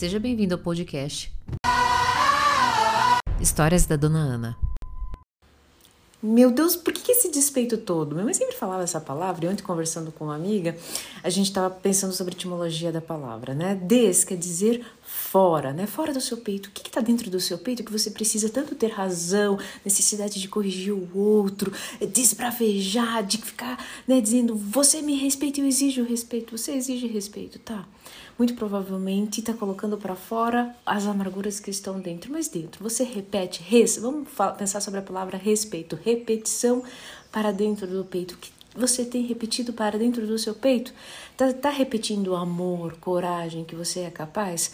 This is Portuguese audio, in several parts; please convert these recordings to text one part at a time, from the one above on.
Seja bem-vindo ao podcast Histórias da Dona Ana. Meu Deus, por que esse despeito todo? Minha mãe sempre falava essa palavra, e ontem conversando com uma amiga, a gente estava pensando sobre a etimologia da palavra, né? Des quer dizer fora, né? Fora do seu peito. O que está dentro do seu peito que você precisa tanto ter razão, necessidade de corrigir o outro, desbravejar, de ficar né, dizendo você me respeita, eu exijo respeito, você exige respeito, tá? Muito provavelmente está colocando para fora as amarguras que estão dentro, mas dentro. Você repete, res, vamos pensar sobre a palavra respeito, repetição para dentro do peito. O que você tem repetido para dentro do seu peito? Está tá repetindo amor, coragem que você é capaz?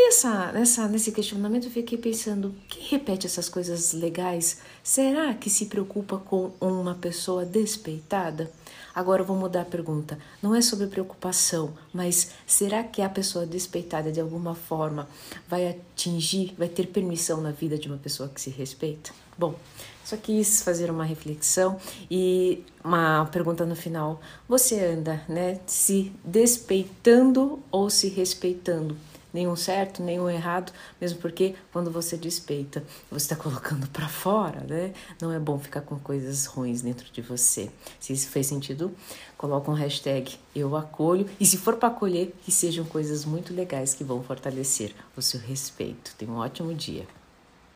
Nessa, nessa, nesse questionamento eu fiquei pensando, quem repete essas coisas legais, será que se preocupa com uma pessoa despeitada? Agora eu vou mudar a pergunta. Não é sobre preocupação, mas será que a pessoa despeitada de alguma forma vai atingir, vai ter permissão na vida de uma pessoa que se respeita? Bom, só quis fazer uma reflexão e uma pergunta no final. Você anda, né, se despeitando ou se respeitando? Nenhum certo, nenhum errado, mesmo porque quando você despeita, você está colocando para fora, né? Não é bom ficar com coisas ruins dentro de você. Se isso fez sentido, coloca um hashtag eu acolho e se for para acolher, que sejam coisas muito legais que vão fortalecer o seu respeito. Tenha um ótimo dia.